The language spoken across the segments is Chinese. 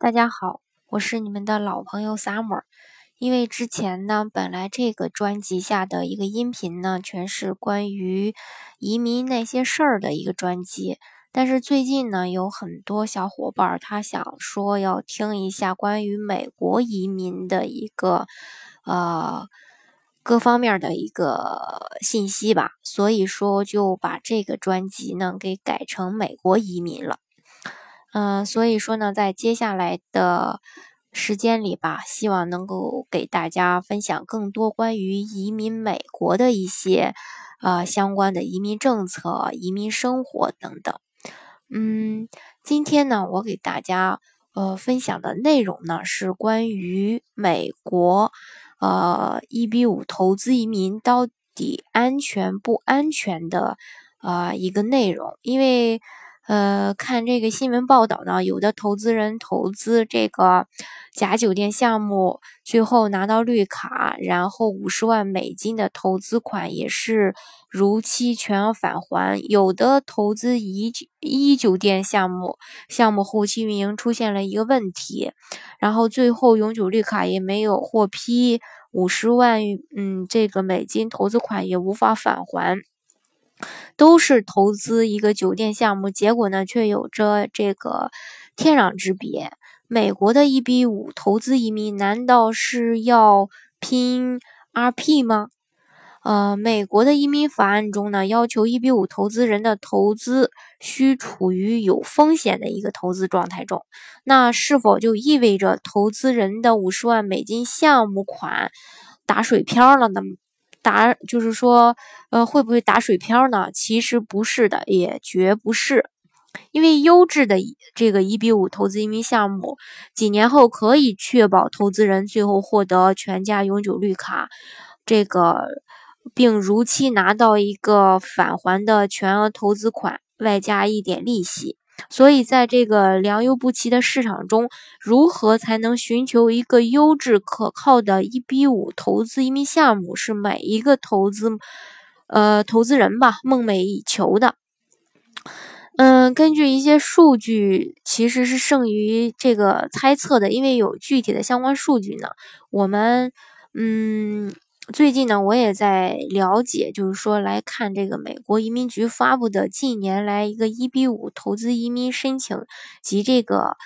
大家好，我是你们的老朋友 Summer。因为之前呢，本来这个专辑下的一个音频呢，全是关于移民那些事儿的一个专辑。但是最近呢，有很多小伙伴他想说要听一下关于美国移民的一个呃各方面的一个信息吧，所以说就把这个专辑呢给改成美国移民了。嗯，所以说呢，在接下来的时间里吧，希望能够给大家分享更多关于移民美国的一些呃相关的移民政策、移民生活等等。嗯，今天呢，我给大家呃分享的内容呢是关于美国呃一比五投资移民到底安全不安全的呃一个内容，因为。呃，看这个新闻报道呢，有的投资人投资这个假酒店项目，最后拿到绿卡，然后五十万美金的投资款也是如期全额返还；有的投资一一酒店项目，项目后期运营出现了一个问题，然后最后永久绿卡也没有获批，五十万嗯这个美金投资款也无法返还。都是投资一个酒店项目，结果呢却有着这个天壤之别。美国的一比五投资移民难道是要拼 RP 吗？呃，美国的移民法案中呢，要求一比五投资人的投资需处于有风险的一个投资状态中。那是否就意味着投资人的五十万美金项目款打水漂了呢？打就是说，呃，会不会打水漂呢？其实不是的，也绝不是，因为优质的这个一比五投资移民项目，几年后可以确保投资人最后获得全家永久绿卡，这个并如期拿到一个返还的全额投资款，外加一点利息。所以，在这个良莠不齐的市场中，如何才能寻求一个优质可靠的一比五投资移民项目，是每一个投资，呃，投资人吧梦寐以求的。嗯，根据一些数据，其实是胜于这个猜测的，因为有具体的相关数据呢。我们，嗯。最近呢，我也在了解，就是说来看这个美国移民局发布的近年来一个一比五投资移民申请及这个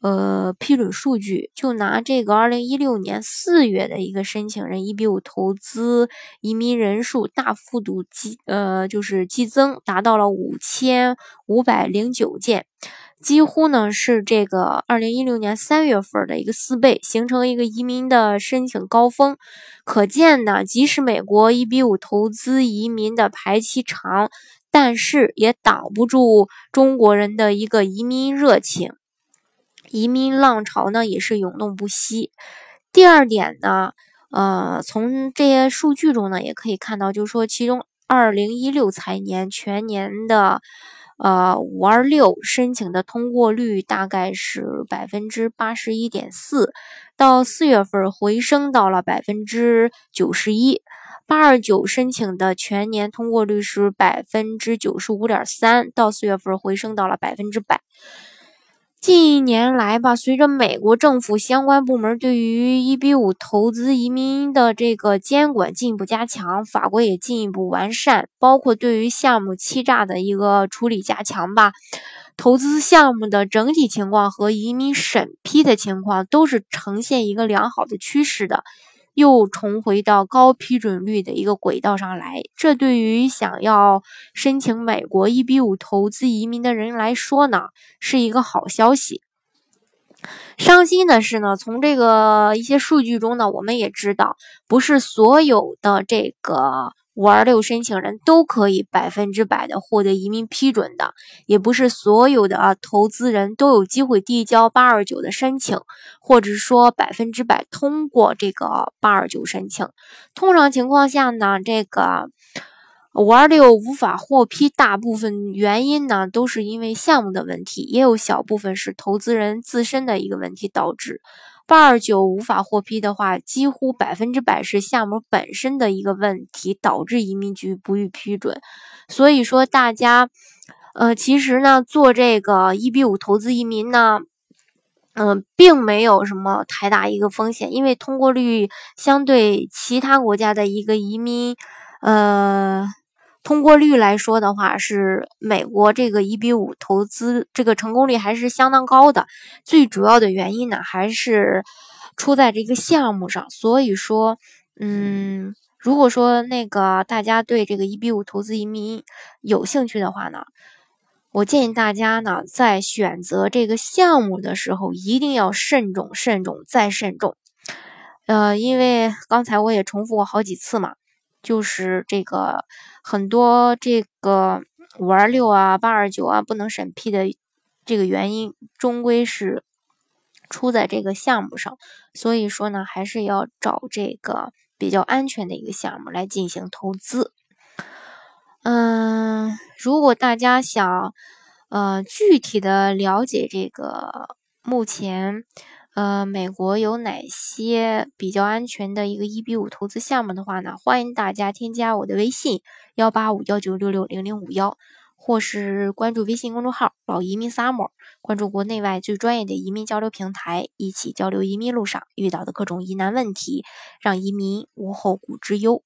呃批准数据。就拿这个二零一六年四月的一个申请人一比五投资移民人数大幅度激呃就是激增，达到了五千五百零九件。几乎呢是这个二零一六年三月份的一个四倍，形成一个移民的申请高峰。可见呢，即使美国一比五投资移民的排期长，但是也挡不住中国人的一个移民热情，移民浪潮呢也是涌动不息。第二点呢，呃，从这些数据中呢也可以看到，就是说其中二零一六财年全年的。呃，五二六申请的通过率大概是百分之八十一点四，到四月份回升到了百分之九十一。八二九申请的全年通过率是百分之九十五点三，到四月份回升到了百分之百。近一年来吧，随着美国政府相关部门对于一比五投资移民的这个监管进一步加强，法规也进一步完善，包括对于项目欺诈的一个处理加强吧，投资项目的整体情况和移民审批的情况都是呈现一个良好的趋势的。又重回到高批准率的一个轨道上来，这对于想要申请美国一比五投资移民的人来说呢，是一个好消息。伤心的是呢，从这个一些数据中呢，我们也知道，不是所有的这个。五二六申请人都可以百分之百的获得移民批准的，也不是所有的啊投资人都有机会递交八二九的申请，或者说百分之百通过这个八二九申请。通常情况下呢，这个五二六无法获批，大部分原因呢都是因为项目的问题，也有小部分是投资人自身的一个问题导致。八二九无法获批的话，几乎百分之百是项目本身的一个问题导致移民局不予批准。所以说，大家，呃，其实呢，做这个一比五投资移民呢，嗯，并没有什么太大一个风险，因为通过率相对其他国家的一个移民，呃，通过率来说的话，是美国这个一比五投资这个成功率还是相当高的。最主要的原因呢，还是出在这个项目上。所以说，嗯，如果说那个大家对这个一比五投资移民有兴趣的话呢？我建议大家呢，在选择这个项目的时候，一定要慎重、慎重再慎重。呃，因为刚才我也重复过好几次嘛，就是这个很多这个五二六啊、八二九啊不能审批的这个原因，终归是出在这个项目上。所以说呢，还是要找这个比较安全的一个项目来进行投资。嗯，如果大家想，呃，具体的了解这个目前，呃，美国有哪些比较安全的一个一比五投资项目的话呢？欢迎大家添加我的微信幺八五幺九六六零零五幺，或是关注微信公众号“老移民 summer”，关注国内外最专业的移民交流平台，一起交流移民路上遇到的各种疑难问题，让移民无后顾之忧。